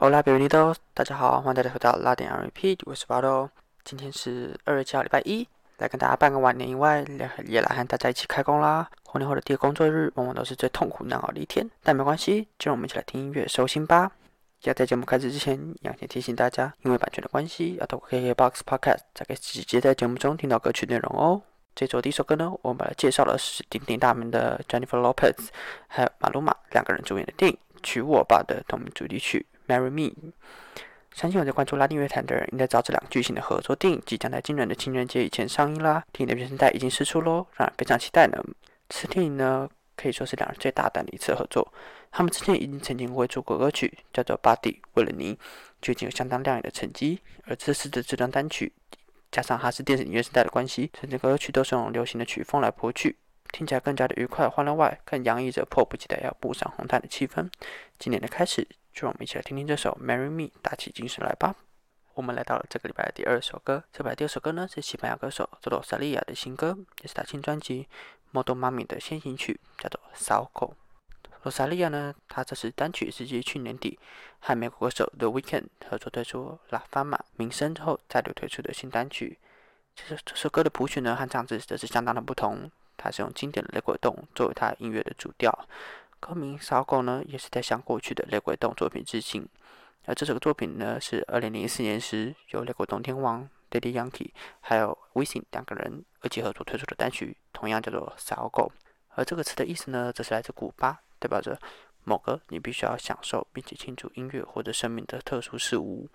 Hola, b e n i d o 大家好，欢迎大家回到拉点 RP，我是巴豆。今天是二月七号，礼拜一，来跟大家办个晚年以外，也来和大家一起开工啦。过年后的第一个工作日，往往都是最痛苦难熬的一天，但没关系，就让我们一起来听音乐收心吧。要在节目开始之前，要先提醒大家，因为版权的关系，要透过 KKBOX Podcast 才可以直接在节目中听到歌曲内容哦。这首第一首歌呢，我们来介绍的是鼎鼎大名的 Jennifer Lopez 还有马鲁马两个人主演的电影《娶我吧》的同名主题曲《Marry Me》。相信有在关注拉丁乐坛的人，应该知道这两个巨星的合作电影即将在今年的情人节以前上映啦。电影的原声带已经释出喽，让人非常期待呢。此电影呢，可以说是两人最大胆的一次合作。他们之前已经曾经为出过歌曲，叫做《Body》，为了你，就已经有相当亮眼的成绩。而这次的这张单曲，加上它是电视音乐时代的关系，整个歌曲都是用流行的曲风来谱曲，听起来更加的愉快欢乐外，更洋溢着迫不及待要步上红毯的气氛。今年的开始，让我们一起来听听这首《Marry Me》，打起精神来吧。我们来到了这个礼拜的第二首歌，这礼拜第二首歌呢是西班牙歌手佐罗萨利亚的新歌，也是他新专辑《Model Mommy》的先行曲，叫做《Salgo》。罗萨利亚呢，他这次单曲是继去年底和美国歌手 The Weeknd 合作推出《La Fama》名声之后再度推出的新单曲。其实这首歌的谱曲呢和唱词则是相当的不同，它是用经典的雷鬼动作为它音乐的主调。歌名《骚狗》呢也是在向过去的雷鬼动作品致敬。而这首作品呢是二零零四年时由雷鬼动天王 Daddy Yankee 还有 w i s i n 两个人一起合作推出的单曲，同样叫做《骚狗》。而这个词的意思呢，则是来自古巴。代表着某个你必须要享受并且庆祝音乐或者生命的特殊事物。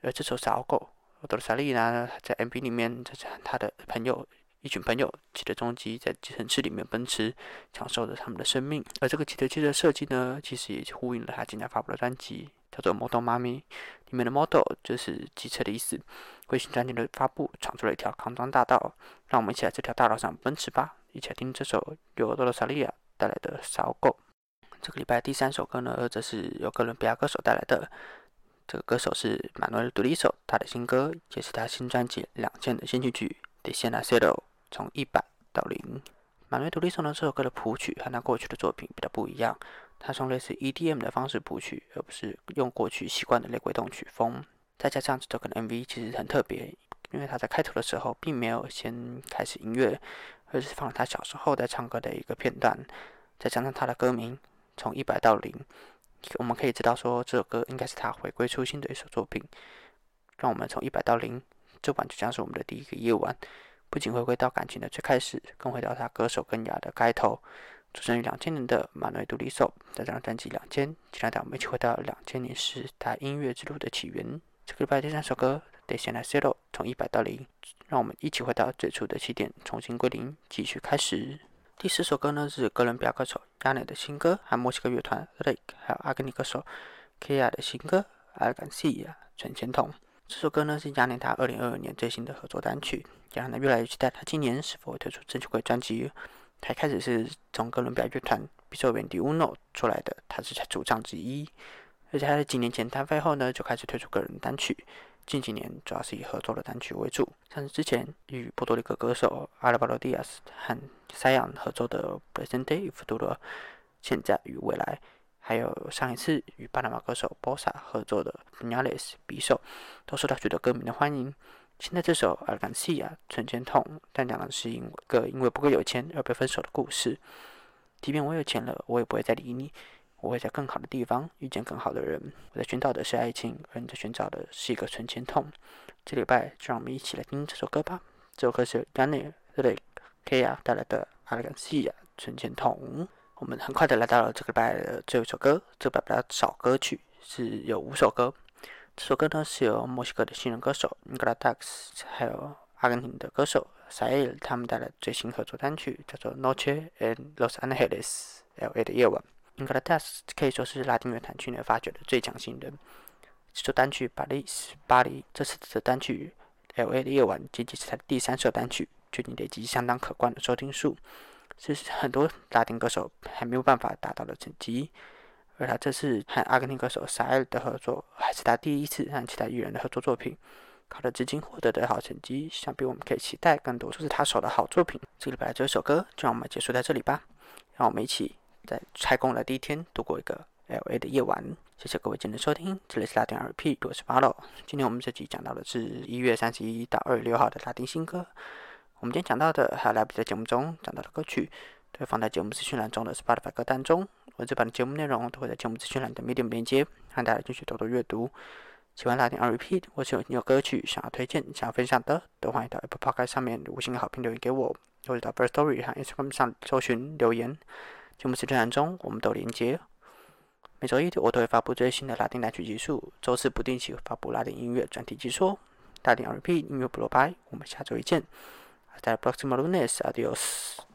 而这首小狗，多罗萨利呢，在 MV 里面，他他的朋友一群朋友骑着重机在城市里面奔驰，享受着他们的生命。而这个骑车机的设计呢，其实也呼应了他今年发布的专辑，叫做《Model 妈咪》里面的 “Model” 就是机车的意思。为新专辑的发布闯出了一条康庄大道，让我们一起来这条大道上奔驰吧！一起来听这首由多罗萨利亚带来的小狗。这个礼拜第三首歌呢，则是由哥伦比亚歌手带来的。这个歌手是马努尔·杜利索，他的新歌也是他新专辑《两件》的先行曲《The Sena Zero》，从一百到零。马努尔·杜利索呢，这首歌的谱曲和他过去的作品比较不一样，他用类似 EDM 的方式谱曲，而不是用过去习惯的类鬼动曲风。再加上这个 MV 其实很特别，因为他在开头的时候并没有先开始音乐，而是放了他小时候在唱歌的一个片段，再加上他的歌名。从一百到零，我们可以知道说这首歌应该是他回归初心的一首作品。让我们从一百到零，这晚就将是我们的第一个夜晚。不仅回归到感情的最开始，更回到他歌手更雅的开头。出生于两千年的马内杜里索，在这张专辑《两千》，接下来我们一起回到两千年时他音乐之路的起源。这个礼拜第三首歌《得先来 Zero》，从一百到零，让我们一起回到最初的起点，重新归零，继续开始。第四首歌呢是哥伦比亚歌手亚内的新歌，和墨西哥乐团 Rake，还有阿根廷歌手 Kia 的新歌《阿甘西亚存钱筒》。这首歌呢是亚内他二零二二年最新的合作单曲，让人越来越期待他今年是否会推出正式轨专辑。他一开始是从哥伦比亚乐团 b i s o v e n d Uno 出来的，他是主唱之一，而且他在几年前单飞后呢就开始推出个人单曲。近几年主要是以合作的单曲为主，像是之前与波多黎各歌手阿拉巴罗蒂亚斯和塞扬合作的《Presente y Futuro》，现在与未来，还有上一次与巴拿马歌手 Bosa 合作的《Nales》匕首，都受到许多歌迷的欢迎。现在这首《阿甘西亚存钱筒》，但讲的是一个因为不够有钱而被分手的故事。即便我有钱了，我也不会再理你。我会在更好的地方遇见更好的人。我在寻找的是爱情，而你在寻找的是一个存钱筒。这礼拜就让我们一起来听这首歌吧。这首歌是 Yanni Le Kia 带来的《阿拉干西亚存钱筒》。我们很快的来到了这个礼拜的最后一首歌。这个礼拜比较少歌曲，是有五首歌。这首歌呢是由墨西哥的新人歌手 n i c o l a Dax，还有阿根廷的歌手 Sael 他们带来最新合作单曲，叫做《Noche en Los Angeles》（L.A. 的夜晚）。i n g l a d e s 可以说是拉丁乐坛去年发掘的最强新人。这首单曲《巴黎》巴黎，这次的单曲《L.A. 的夜晚》仅仅是他第三首单曲，就已经累积相当可观的收听数，是很多拉丁歌手还没有办法达到的成绩。而他这次和阿根廷歌手萨尔的合作，还是他第一次和其他艺人的合作作品，靠着至今获得的好成绩，想必我们可以期待更多出自他手的好作品。这个礼拜这首歌就让我们结束在这里吧，让我们一起。在开工的第一天，度过一个 L A 的夜晚。谢谢各位今天的收听，这里是拉丁 RP，我是巴洛。今天我们这集讲到的是一月三十一到二月六号的拉丁新歌。我们今天讲到的还有来比在节目中讲到的歌曲，都会放在节目资讯栏中的 Spotify 歌单中。文字版的节目内容都会在节目资讯栏的 Medium 连接，让大家继续多多阅读。喜欢拉丁 RP，或是有有歌曲想要推荐、想要分享的，都欢迎到 Apple Podcast 上面五星好评留言给我，或者到 First Story 和 Instagram 上搜寻留言。节目资讯栏中我们都连接。每周一我都会发布最新的拉丁单曲技术，周四不定期发布拉丁音乐专题解说。拉丁 RP 音乐不落拍，我们下周一见。Hasta el próximo lunes，adiós。